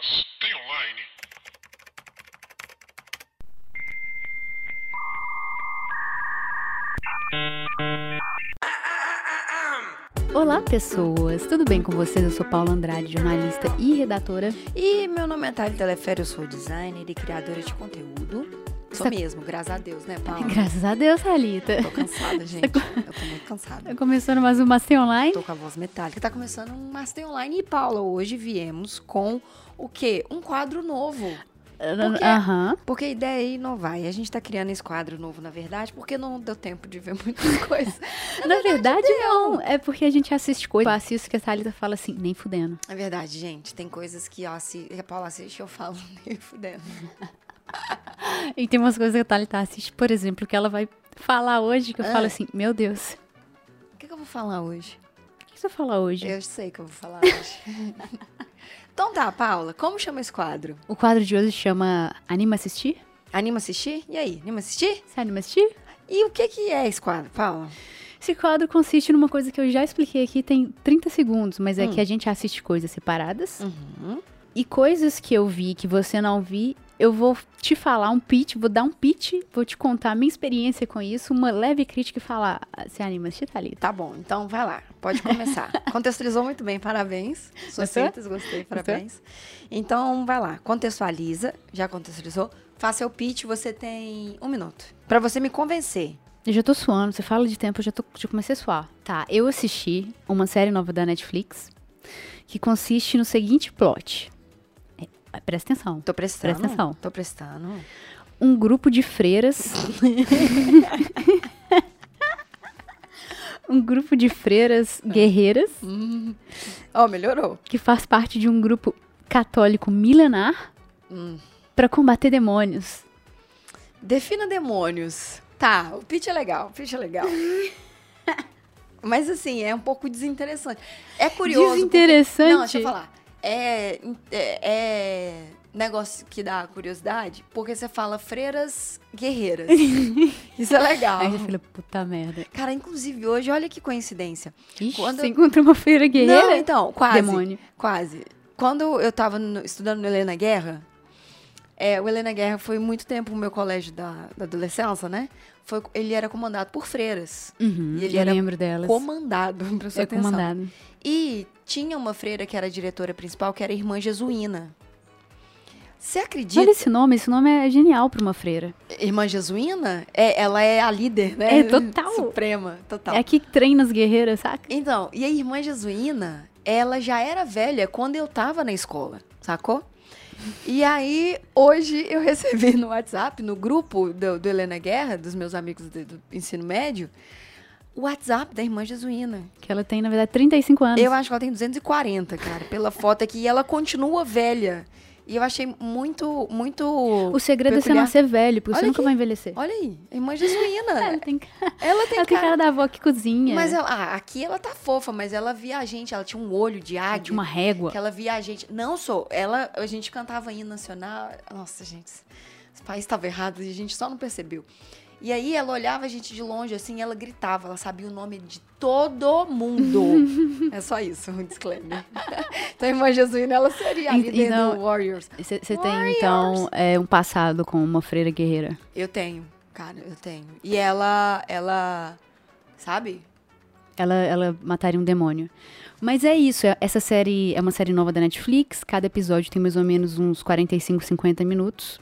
Mas tem online? Olá, pessoas! Tudo bem com vocês? Eu sou Paula Andrade, jornalista e redatora. E meu nome é Thalita Telefério, eu sou designer e criadora de conteúdo. Sou Você- mesmo, graças a Deus, né, Paula? Graças a Deus, Thalita. Tô cansada, gente. Eu tô muito cansada. Tá começando mais um Master Online. Tô com a voz metálica. Tá começando um Master Online. E, Paula, hoje viemos com o quê? Um quadro novo. quê? Aham. Porque a ideia é inovar. E a gente tá criando esse quadro novo, na verdade, porque não deu tempo de ver muitas coisas. Na verdade, não. É porque a gente assiste coisas. Eu assisto que a Thalita fala assim, nem fudendo. É verdade, gente. Tem coisas que, ó, se que a Paula assiste, eu falo nem fudendo. E tem umas coisas que a Thalita assiste, por exemplo, que ela vai falar hoje, que eu Ah. falo assim, meu Deus, O que, que eu vou falar hoje? o que você vai falar hoje? Eu sei que eu vou falar hoje. então tá, Paula, como chama esse quadro? O quadro de hoje chama Anima Assistir? Anima assistir? E aí, anima assistir? Você anima assistir? E o que que é esse quadro, Paula? Esse quadro consiste numa coisa que eu já expliquei aqui, tem 30 segundos, mas é Hum. que a gente assiste coisas separadas. Uhum. E coisas que eu vi que você não vi, eu vou te falar um pitch, vou dar um pitch, vou te contar a minha experiência com isso, uma leve crítica e falar, "Ah, você anima assistir, Thalita? Tá bom, então vai lá, pode começar. Contextualizou muito bem, parabéns. Sucintas, gostei, parabéns. Então vai lá, contextualiza, já contextualizou. Faça seu pitch, você tem um minuto. Pra você me convencer. Eu já tô suando, você fala de tempo, eu já, tô, já comecei a suar. Tá, eu assisti uma série nova da Netflix que consiste no seguinte plot. Presta atenção. Tô prestando. Presta atenção. Tô prestando. Um grupo de freiras. um grupo de freiras guerreiras Ó, melhorou. que faz parte de um grupo católico milenar Hum. pra combater demônios. Defina demônios. Tá, o pitch é legal, o pitch é legal. Mas assim, é um pouco desinteressante. É curioso. porque- Desinteressante? Não, deixa eu falar. É, é, é negócio que dá curiosidade, porque você fala freiras guerreiras. Isso é legal. Aí você fala, puta merda. Cara, inclusive hoje, olha que coincidência. Ixi, Quando você eu- encontra uma feira guerreira? Não, então, quase. Demônio. Quase. Quando eu tava no- estudando no Helena Guerra, é, o Helena Guerra foi muito tempo o meu colégio da, da adolescência, né? Foi, ele era comandado por freiras. Uhum, E ele eu era lembro delas. Comandado, presta É atenção. comandado. E tinha uma freira que era a diretora principal, que era a irmã Jesuína. Você acredita? Olha esse nome, esse nome é genial pra uma freira. Irmã Jesuína, é, ela é a líder, né? É, total. Suprema, total. É aqui que treina as guerreiras, saca? Então, e a irmã Jesuína, ela já era velha quando eu tava na escola, sacou? E aí, hoje eu recebi no WhatsApp, no grupo do, do Helena Guerra, dos meus amigos do, do ensino médio, o WhatsApp da irmã Jesuína. Que ela tem, na verdade, 35 anos. Eu acho que ela tem 240, cara, pela foto aqui. E ela continua velha. E eu achei muito, muito. O segredo é você peculiar. nascer velho, porque Olha você nunca aqui. vai envelhecer. Olha aí, a irmã Jesuína. Ela tem, cara- ela tem ela tem cara. cara da avó que cozinha. Mas ela, ah, aqui ela tá fofa, mas ela via a gente, ela tinha um olho de águia. uma régua. Que ela via a gente. Não sou. Ela, a gente cantava hino nacional. Nossa, gente. Esse país estava errado e a gente só não percebeu. E aí ela olhava a gente de longe assim, e ela gritava, ela sabia o nome de todo mundo. é só isso, um disclaimer. então a irmã Jesuína, ela seria a líder então- do Warriors. Você tem, então, é, um passado com uma freira guerreira. Eu tenho, cara, eu tenho. E ela, ela, sabe? Ela, ela mataria um demônio. Mas é isso, é- essa série é uma série nova da Netflix. Cada episódio tem mais ou menos uns 45, 50 minutos.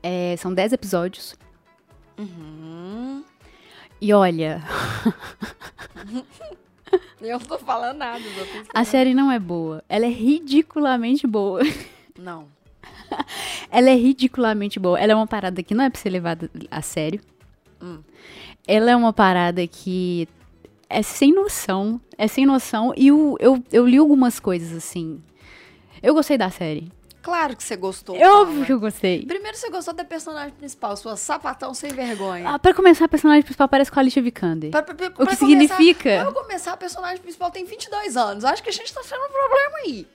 É, são 10 episódios. Uhum. E olha, Eu não tô falando nada, a série não é boa. Ela é ridiculamente boa. Não. Ela é ridiculamente boa. Ela é uma parada que não é pra ser levada a sério. Hum. Ela é uma parada que é sem noção. É sem noção. E o- eu, eu li algumas coisas assim. Eu gostei da série. Claro que você gostou. É óbvio que eu gostei. Primeiro você gostou da personagem principal, sua sapatão sem vergonha. Ah, pra começar, a personagem principal parece com a Alicia Vikander. Pra- pra- pra- O que significa? Pra começar, a personagem principal tem 22 anos. Acho que a gente tá tendo um problema aí.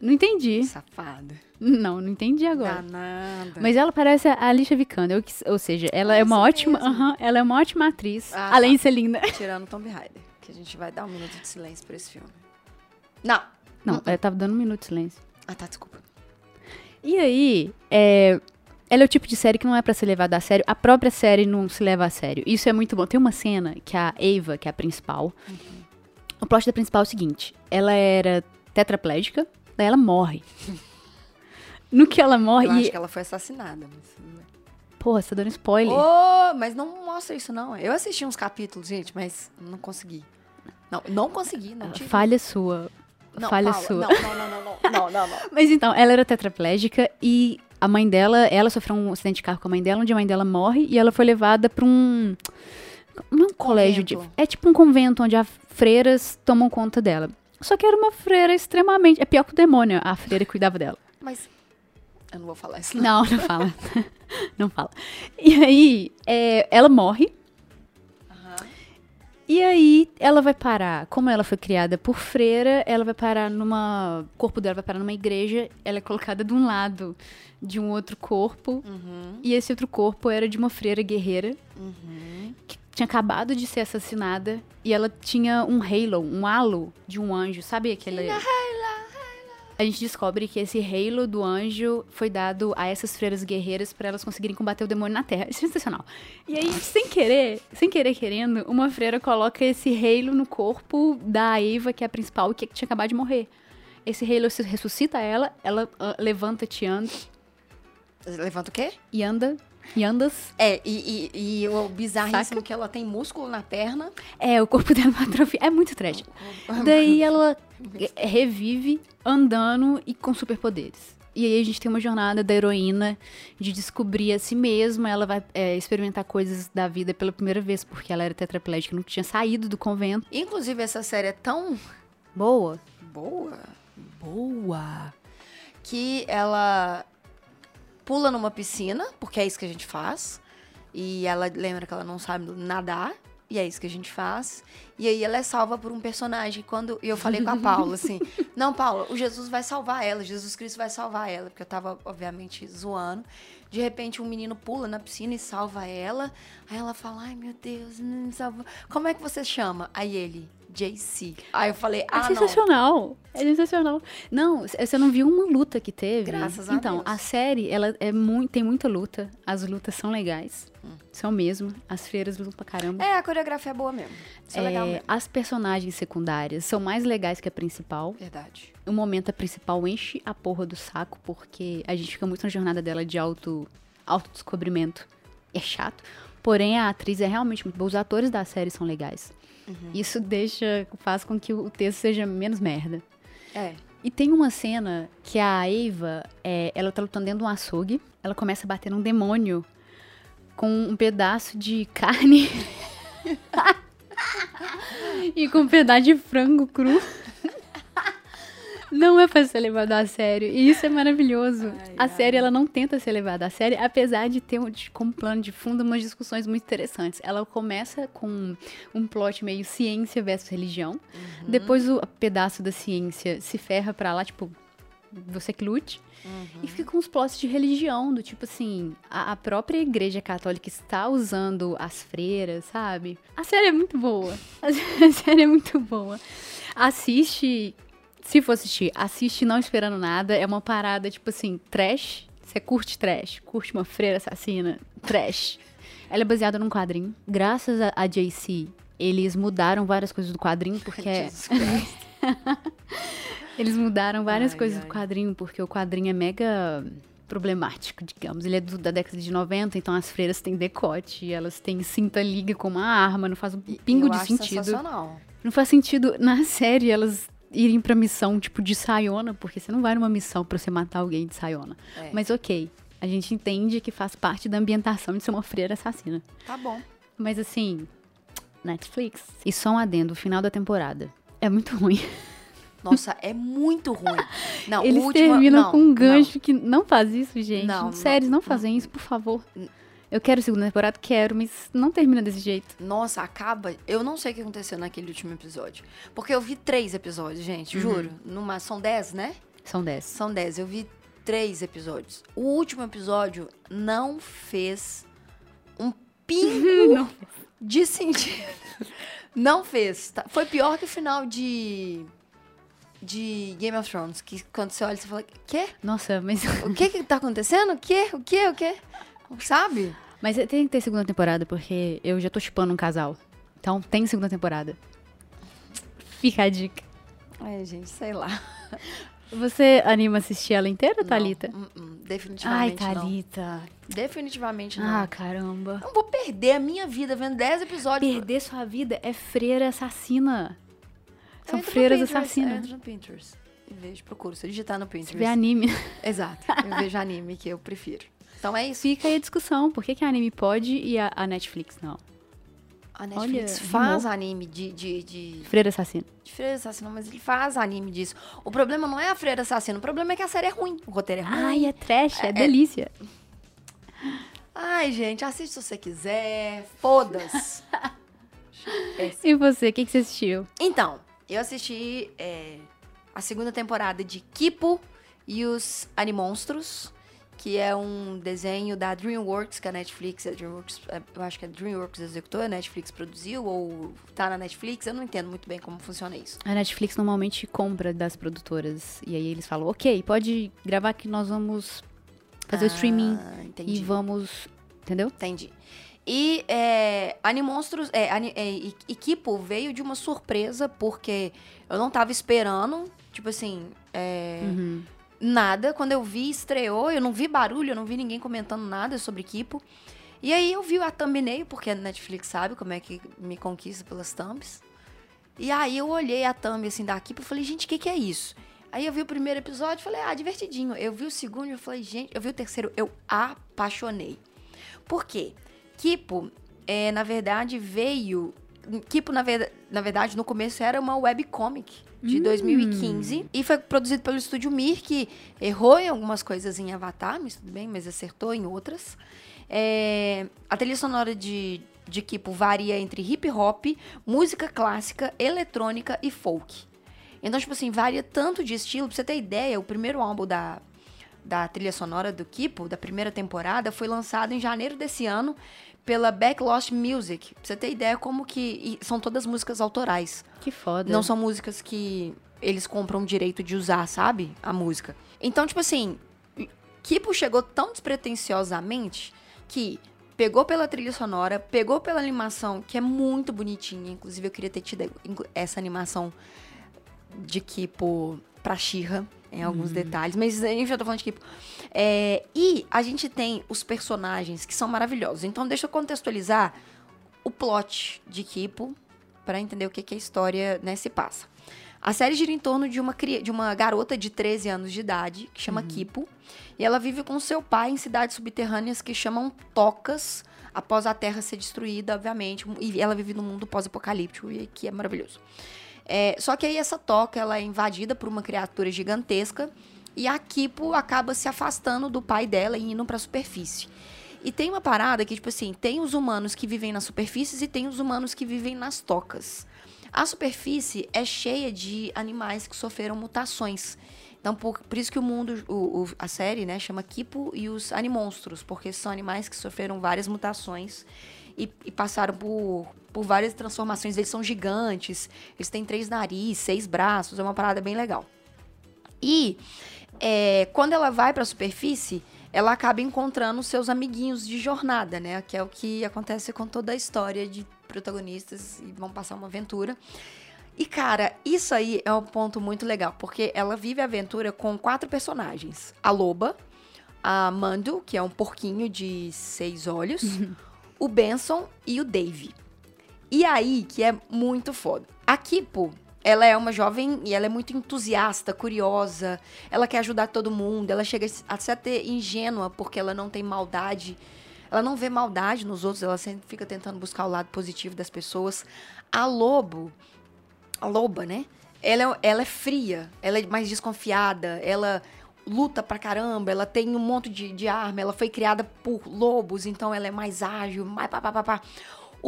Não entendi. Safada. Não, não entendi agora. Danada. Mas ela parece a Alicia Vikander, ou, seja, ela é uma ótima, mesmo. aham, ela é uma ótima atriz, Ah, além tá. de ser linda. Tirando Tomb Raider, que a gente vai dar um minuto de silêncio pra esse filme. Não. Não, ela tava dando um minuto de silêncio. Ah, tá, desculpa. E aí, é, ela é o tipo de série que não é pra ser levada a sério. A própria série não se leva a sério. Isso é muito bom. Tem uma cena que a Ava, que é a principal, o plot da principal é o seguinte: ela era tetraplégica, daí ela morre. No que ela morre. Eu acho que ela foi assassinada. Mas... Porra, você tá dando spoiler. Oh, mas não mostra isso, não. Eu assisti uns capítulos, gente, mas não consegui. Não, não consegui, não tive. Falha sua. Não, falha Paula, sua. Não, não, não, não, não, não, não, não. Mas então, ela era tetraplégica e a mãe dela, ela sofreu um acidente de carro com a mãe dela, onde a mãe dela morre e ela foi levada pra um. Não é um colégio de. É tipo um convento onde as freiras tomam conta dela. Só que era uma freira extremamente. É pior que o demônio, a freira que cuidava dela. Mas eu não vou falar isso, não. Não, não fala. não fala. E aí, é, ela morre. E aí, ela vai parar. Como ela foi criada por freira, ela vai parar numa. O corpo dela vai parar numa igreja. Ela é colocada de um lado de um outro corpo. Uhum, E esse outro corpo era de uma freira guerreira uhum. que tinha acabado de ser assassinada. E ela tinha um halo, um halo de um anjo. Sabe aquele. A gente descobre que esse halo do anjo foi dado a essas freiras guerreiras para elas conseguirem combater o demônio na Terra. Isso é sensacional. E aí, sem querer, sem querer querendo, uma freira coloca esse halo no corpo da Eva, que é a principal, que tinha acabado de morrer. Esse se ressuscita ela, ela ah, levanta-te e anda, Levanta o quê? e anda, e andas. É, e, e, e o bizarríssimo Saca? que ela tem músculo na perna. É, o corpo dela é uma atrofia. É muito trash. Daí ela é, revive andando e com superpoderes. E aí a gente tem uma jornada da heroína de descobrir a si mesma. Ela vai é, experimentar coisas da vida pela primeira vez, porque ela era tetraplégica, não tinha saído do convento. Inclusive, essa série é tão Boa. boa Boa. que ela pula numa piscina, porque é isso que a gente faz. E ela lembra que ela não sabe nadar. E é isso que a gente faz. E aí ela é salva por um personagem. Quando e eu falei com a Paula assim: Não, Paula, o Jesus vai salvar ela. Jesus Cristo vai salvar ela. Porque eu tava, obviamente, zoando. De repente, um menino pula na piscina e salva ela. Aí ela fala: Ai, meu Deus, não me salvou. Como é que você chama? Aí ele, JC. Aí eu falei: É Ah, não. sensacional. É sensacional. Não, você não viu uma luta que teve? Graças a então, Deus. a série, ela é muito, tem muita luta. As lutas são legais. São mesmo. As freiras lutam pra caramba. É, a coreografia é boa mesmo. Isso é, legal É, mesmo. as personagens secundárias são mais legais que a principal. Verdade. O momento a principal enche a porra do saco, porque a gente fica muito na jornada dela de auto, autodescobrimento. É chato. Porém, a atriz é realmente muito boa. Os atores da série são legais. Isso deixa, faz com que o texto seja menos merda. É. E tem uma cena que a Eva, é, ela tá lutando dentro de um açougue. Ela começa a bater num demônio com um pedaço de carne. e com um pedaço de frango cru. Não é pra ser levado a sério. E isso é maravilhoso. Ai, a ai. série, ela não tenta ser levada a sério, apesar de ter como plano de fundo umas discussões muito interessantes. Ela começa com um plot meio ciência versus religião. Uhum. Depois o pedaço da ciência se ferra pra lá, tipo, você que lute. Uhum. E fica com uns plots de religião, do tipo assim, a, a própria igreja católica está usando as freiras, sabe? A série é muito boa. A série é muito boa. Assiste, se for assistir, assiste não esperando nada. É uma parada, tipo assim, trash. Você curte trash, curte uma freira assassina, trash. Ela é baseada num quadrinho. Graças a, a JC, eles mudaram várias coisas do quadrinho, porque eles mudaram várias Ai, coisas ai. do quadrinho, porque o quadrinho é mega problemático, digamos. Ele é do- da década de 90, então as freiras têm decote, elas têm cinta liga com uma arma, não faz um pingo de sentido. Não faz sentido na série elas irem pra missão tipo de Sayona, porque você não vai numa missão pra você matar alguém de Sayona. É. Mas ok, a gente entende que faz parte da ambientação de ser uma freira assassina. Tá bom. Mas assim, Netflix. E só um adendo, o final da temporada. É muito ruim. Nossa, é muito ruim. Não, Eles o último- terminam não, com um gancho que não faz isso, gente. Não, não, Séries, não fazem isso, por favor. Eu quero segunda temporada, quero, mas não termina desse jeito. Nossa, acaba. Eu não sei o que aconteceu naquele último episódio. Porque eu vi três episódios, gente, Uhum. juro. Numa, são dez, né? São dez. São dez. Eu vi três episódios. O último episódio não fez um pingo de sentido. Não fez. tá? Foi pior que o final de de Game of Thrones, que quando você olha, você fala, quê? Nossa, mas. O que que tá acontecendo? O quê? O quê? O quê? Sabe? Mas tem que ter segunda temporada, porque eu já tô chipando um casal. Então tem segunda temporada. Fica a dica. Ai, gente, sei lá. Você anima assistir ela inteira, Thalita? Não, hum, hum, Ai, definitivamente não. Thalita. Definitivamente não. Ah, caramba. Não vou perder a minha vida vendo 10 episódios. Perder sua vida é freira assassina. São freiras Pinterest, Eu assassinas. entro no Pinterest. E vejo, procuro. Se digitar no Pinterest. Vê anime. Exato. Eu vejo anime, que eu prefiro. Então é isso. Fica aí a discussão. Por que, que a anime pode e a, a Netflix não? A Netflix Olha, faz rimou. anime de, de, de, Freira assassina. de Freira Assassino, mas ele faz anime disso. O problema não é a Freira Assassino, o problema é que a série é ruim. O roteiro é ruim. Ai, é trash, é, É- delícia. Ai, gente, assiste se você quiser. Foda-se. E você, o que, que você assistiu? Então, eu assisti é, a segunda temporada de Kipo e os Animonstros, que é um desenho da DreamWorks, que a Netflix, a DreamWorks, é, eu acho que a DreamWorks executou, a Netflix produziu, ou tá na Netflix, eu não entendo muito bem como funciona isso. A Netflix normalmente compra das produtoras. E aí eles falam, ok, pode gravar que nós vamos fazer o streaming Ah, e entendi. vamos. Entendeu? Entendi. E é, Animonstros, é, Ani- é, e, e Kipo veio de uma surpresa, porque eu não tava esperando, tipo assim, é, Uhum. Nada. Quando eu vi, estreou, eu não vi barulho, eu não vi ninguém comentando nada sobre Kipo. E aí eu vi a thumbnail, porque a Netflix sabe como é que me conquista pelas thumbs. E aí eu olhei a thumb assim da Kipo e falei, gente, o que, que é isso? Aí eu vi o primeiro episódio e falei, ah, divertidinho. Eu vi o segundo e falei, gente, eu vi o terceiro, eu apaixonei. Por quê? Kipo, é, na verdade, veio. Kipo, na, ver- na verdade, no começo era uma webcomic de 2015 e foi produzido pelo estúdio Mir, que errou em algumas coisas em Avatar, mas tudo bem, mas acertou em outras. É, a trilha sonora de, de Kipo varia entre hip hop, música clássica, eletrônica e folk. Então, tipo assim, varia tanto de estilo. Pra você ter ideia, o primeiro álbum da, da trilha sonora do Kipo, da primeira temporada, foi lançado em janeiro desse ano pela Backlost Music. Pra você ter ideia como que... e são todas músicas autorais. Que foda. Não são músicas que eles compram o direito de usar, sabe? A música. Então, tipo assim, Kipo chegou tão despretensiosamente que pegou pela trilha sonora, pegou pela animação, que é muito bonitinha. Inclusive, eu queria ter tido essa animação de Kipo pra Shira em alguns detalhes, mas enfim, eu tô falando de Kipo. É, e a gente tem os personagens que são maravilhosos. Então, deixa eu contextualizar o plot de Kipo para entender o que, que a história né, se passa. A série gira em torno de uma, de uma garota de 13 anos de idade, que chama Kipo, e ela vive com seu pai em cidades subterrâneas que chamam tocas, após a Terra ser destruída, obviamente, e ela vive num mundo pós-apocalíptico, e que é maravilhoso. É, só que aí essa toca ela é invadida por uma criatura gigantesca e a Kipo acaba se afastando do pai dela e indo pra superfície. E tem uma parada que, tipo assim, tem os humanos que vivem nas superfícies e tem os humanos que vivem nas tocas. A superfície é cheia de animais que sofreram mutações. Então, por, por isso que o mundo, o, o- a série, né, chama Kipo e os Animonstros, porque são animais que sofreram várias mutações e, e passaram por, por várias transformações. Eles são gigantes, eles têm três narizes, seis braços, é uma parada bem legal. E é, quando ela vai para a superfície, ela acaba encontrando seus amiguinhos de jornada, né? Que é o que acontece com toda a história de protagonistas e vão passar uma aventura. E, cara, isso aí é um ponto muito legal, porque ela vive a aventura com quatro personagens: a loba, a Mando, que é um porquinho de seis olhos, o Benson e o Dave. E aí, que é muito foda. A Kipo, ela é uma jovem e ela é muito entusiasta, curiosa. Ela quer ajudar todo mundo. Ela chega a ser ingênua porque ela não tem maldade. Ela não vê maldade nos outros. Ela sempre fica tentando buscar o lado positivo das pessoas. A Lobo, a Loba, né? Ela, é- ela é fria. Ela é mais desconfiada. Ela luta pra caramba. Ela tem um monte de, de arma. Ela foi criada por lobos, então ela é mais ágil. Mais pá, pá, pá, pá.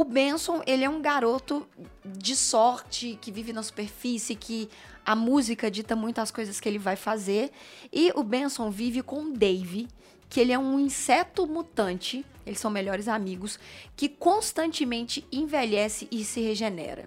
O Benson, ele é um garoto de sorte, que vive na superfície, que a música dita muitas coisas que ele vai fazer. E o Benson vive com o Dave, que ele é um inseto mutante, eles são melhores amigos, que constantemente envelhece e se regenera.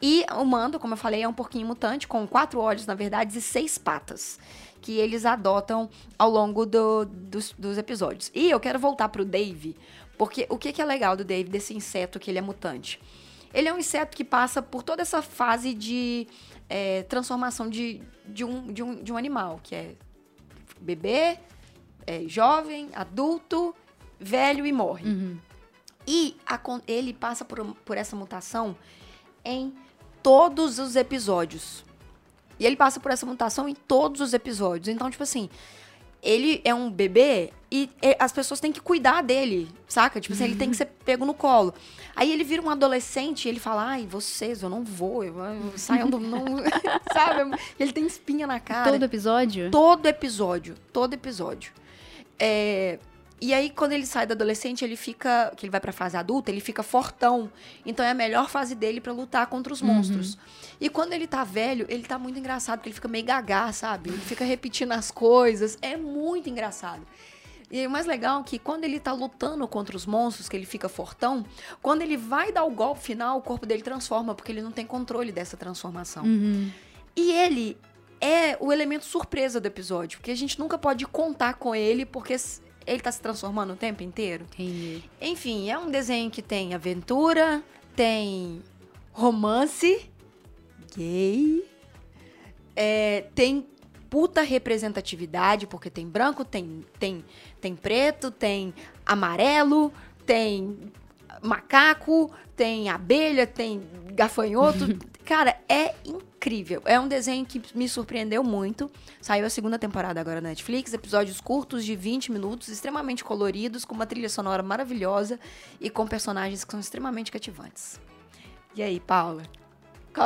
E o Mando, como eu falei, é um porquinho mutante com quatro olhos, na verdade, e seis patas. Que eles adotam ao longo do- dos, dos episódios. E eu quero voltar pro Dave, porque o que, que é legal do Dave, desse inseto que ele é mutante? Ele é um inseto que passa por toda essa fase de é, transformação de, de, um, de, um, de um animal, que é bebê, é, jovem, adulto, velho e morre. Uhum. E a ele passa por, por essa mutação em todos os episódios. E ele passa por essa mutação em todos os episódios. Então, tipo assim, ele é um bebê e as pessoas têm que cuidar dele, saca? Tipo assim, ele tem que ser pego no colo. Aí ele vira um adolescente e ele fala: Ai, vocês, eu não vou, eu, eu saiam do. Não, sabe? Ele tem espinha na cara. Todo episódio? Todo episódio. Todo episódio. É, E aí, quando ele sai da adolescente, ele fica. Que ele vai pra fase adulta, ele fica fortão. Então é a melhor fase dele pra lutar contra os monstros. E quando ele tá velho, ele tá muito engraçado, porque ele fica meio gagá, sabe? Ele fica repetindo as coisas. É muito engraçado. E o mais legal é que quando ele tá lutando contra os monstros, que ele fica fortão, quando ele vai dar o golpe final, o corpo dele transforma, porque ele não tem controle dessa transformação. Uhum. E ele é o elemento surpresa do episódio, porque a gente nunca pode contar com ele, porque ele tá se transformando o tempo inteiro. Entendi. Enfim, é um desenho que tem aventura, tem romance gay, é, tem puta representatividade, porque tem branco, tem, tem, tem preto, tem amarelo, tem macaco, tem abelha, tem gafanhoto. Cara, é incrível. É um desenho que me surpreendeu muito. Saiu a segunda temporada agora na Netflix, episódios curtos de 20 minutos, extremamente coloridos, com uma trilha sonora maravilhosa e com personagens que são extremamente cativantes. E aí, Paula?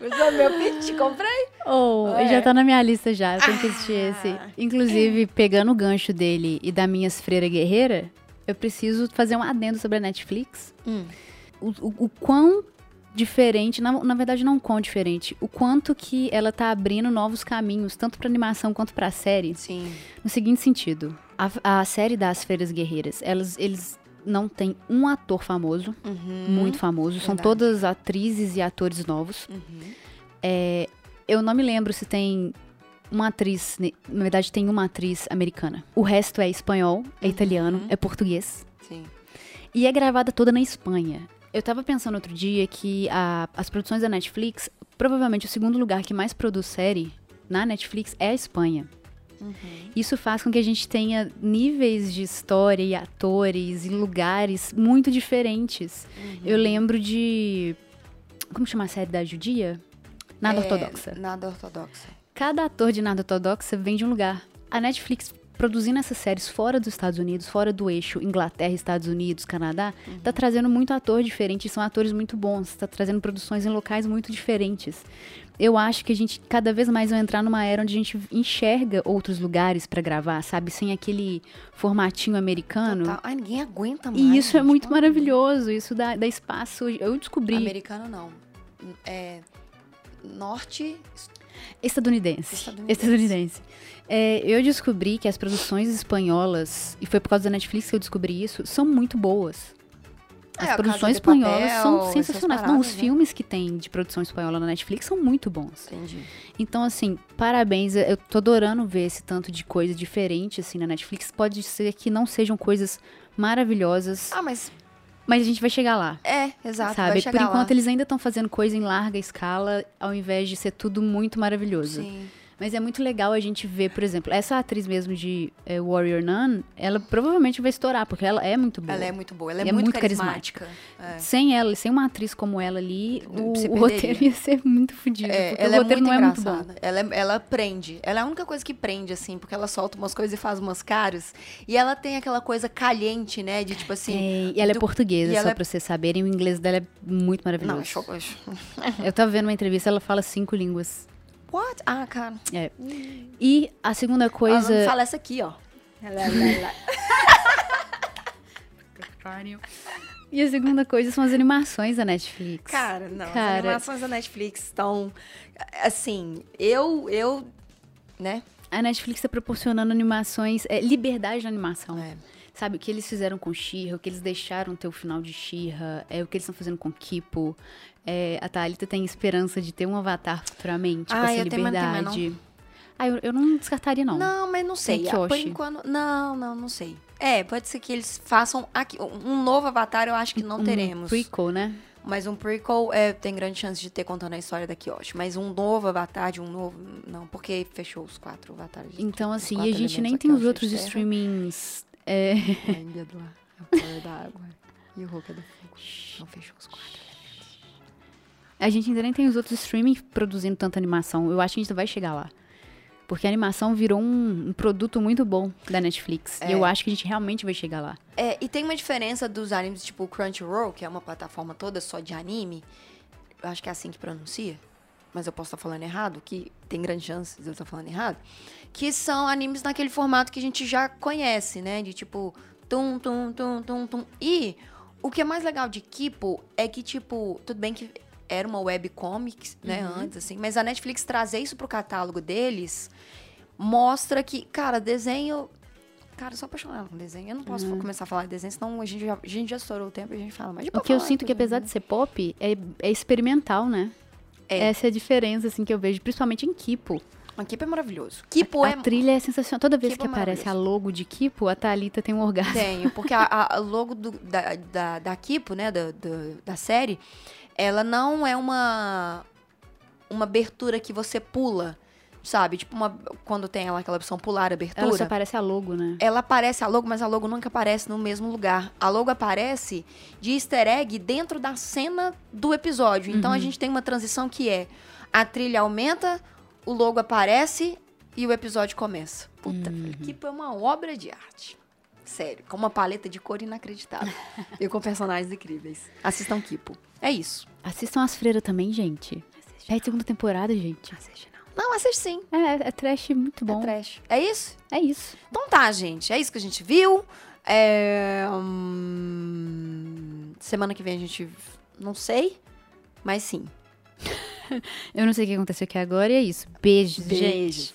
Usou meu pitch? Comprei? Oh, Ué. já tá na minha lista já, eu tenho que assistir esse. Ah. Inclusive, pegando o gancho dele e da minhas freira guerreira, eu preciso fazer um adendo sobre a Netflix. Hum. O, o, o quão diferente, na, na verdade não quão diferente, o quanto que ela tá abrindo novos caminhos, tanto pra animação quanto pra série. Sim. No seguinte sentido, a, a série das Feiras Guerreiras, elas, eles não têm um ator famoso, Uhum. muito famoso, são verdade. todas atrizes e atores novos. Uhum. É, eu não me lembro se tem uma atriz, na verdade tem uma atriz americana. O resto é espanhol, é italiano, é português. Sim. E é gravada toda na Espanha. Eu tava pensando outro dia que a- as produções da Netflix, provavelmente o segundo lugar que mais produz série na Netflix é a Espanha. Isso faz com que a gente tenha níveis de história e atores e lugares muito diferentes. Eu lembro de. Como chama a série da Judia? Nada É, ortodoxa. Nada ortodoxa. Cada ator de nada ortodoxa vem de um lugar. A Netflix produzindo essas séries fora dos Estados Unidos, fora do eixo Inglaterra, Estados Unidos, Canadá, tá trazendo muito ator diferente, são atores muito bons, tá trazendo produções em locais muito diferentes. Eu acho que a gente cada vez mais vai entrar numa era onde a gente enxerga outros lugares pra gravar, sabe, sem aquele formatinho americano. Total. Ai, ninguém aguenta mais. E isso é muito maravilhoso, isso dá, dá espaço. Eu descobri Americano não. É. Norte. Estadunidense. Estadunidense. Estadunidense. É, eu descobri que as produções espanholas, e foi por causa da Netflix que eu descobri isso, são muito boas. As É, produções espanholas Papel, são sensacionais. Não, paradas, os né? filmes que tem de produção espanhola na Netflix são muito bons. Entendi. Então, assim, parabéns. Eu tô adorando ver esse tanto de coisa diferente, assim, na Netflix. Pode ser que não sejam coisas maravilhosas, Ah, mas. Mas a gente vai chegar lá. É, exato. Sabe? Por enquanto lá. eles ainda estão fazendo coisa em larga escala, ao invés de ser tudo muito maravilhoso. Sim. Mas é muito legal a gente ver, por exemplo, essa atriz mesmo de eh, Warrior Nun, ela provavelmente vai estourar, porque ela é muito boa. Ela é muito boa. Ela é, é muito, muito carismática. É. Sem ela, sem uma atriz como ela ali, o, o roteiro ia ser muito fodido. É, ela o é roteiro muito não é muito bom. engraçada. Ela, é- ela prende. Ela é a única coisa que prende, assim, porque ela solta umas coisas e faz umas caras. E ela tem aquela coisa caliente, né? De tipo assim. É, e ela é do- portuguesa, e ela só é- pra vocês saberem. O inglês dela é muito maravilhoso. Não, é choco. Eu tava vendo uma entrevista, ela fala cinco línguas. What? Ah, cara. É. E a segunda coisa. Ela fala essa aqui, ó. E a segunda coisa são as animações da Netflix. Cara, não. As Cara. animações da Netflix estão. Assim, eu. eu né? A Netflix tá proporcionando animações, é, liberdade na animação. É. Sabe, o que eles fizeram com Shira, o que eles deixaram ter o final de Shira, é o que eles estão fazendo com Kipo. É, a Thalita tem esperança de ter um avatar futuramente, Ah, com essa tenho- não liberdade. Ah, eu, eu não descartaria, não. Não, mas não sei. Ah, Por enquanto. Não, não, não sei. É, pode ser que eles façam aqui. Um novo avatar eu acho que não um teremos. prequel, né? Mas um prequel é, tem grande chance de ter contando a história da Kyoshi. Mas um novo avatar de um novo. Não, porque fechou os quatro avatares. Então, assim, e a gente nem tem os outros terra, streamings. É, A Ilha do Ar, a Poder da Água e o Hulk é do Fogo. Não fechou os quatro. a gente ainda nem tem os outros streamings produzindo tanta animação. Eu acho que a gente vai chegar lá. Porque a animação virou um, um produto muito bom da Netflix. E É. eu acho que a gente realmente vai chegar lá. É, e tem uma diferença dos animes tipo o Crunchyroll, que é uma plataforma toda só de anime. Eu acho que é assim que pronuncia. Mas eu posso estar falando errado, que tem grandes chances de eu estar falando errado. Que são animes naquele formato que a gente já conhece, né? De tipo, tum, tum, tum, tum, tum. E o que é mais legal de Kipo é que, tipo, tudo bem que era uma webcomics, né, antes, assim, mas a Netflix trazer isso pro catálogo deles mostra que, cara, desenho. Cara, eu sou apaixonada com desenho. Eu não posso começar a falar de desenho, senão a gente já, a gente já estourou o tempo e a gente fala. Mas O que eu sinto que, apesar de ser pop, é, é experimental, né? É. Essa é a diferença, assim, que eu vejo, principalmente em Kipo. A Kipo é maravilhoso. Kipo a é. trilha é sensacional. Toda vez Kipo que é aparece a logo de Kipo, a Thalita tem um orgasmo. Tenho, porque a, a- a logo do- da, da, da Kipo, né, da, da, da série, ela não é uma, uma abertura que você pula, sabe? Tipo, uma, quando tem ela, aquela opção pular abertura. Ela só aparece a logo, né? ela aparece a logo, mas a logo nunca aparece no mesmo lugar. A logo aparece de easter egg dentro da cena do episódio. Então a gente tem uma transição que é a trilha aumenta, o logo aparece e o episódio começa. Puta, Kipo é uma obra de arte. Sério, com uma paleta de cor inacreditável. e com personagens incríveis. Assistam Kipo. É isso. Assistam as freiras também, gente. É a segunda temporada, gente. Assiste não. Não, assiste sim. É, é trash muito bom. É trash. É isso? É isso. Então tá, gente. É isso que a gente viu. É, hum, Semana que vem a gente. Não sei. Mas sim. Eu não sei o que aconteceu aqui agora e é isso. Beijos, gente. Beijos.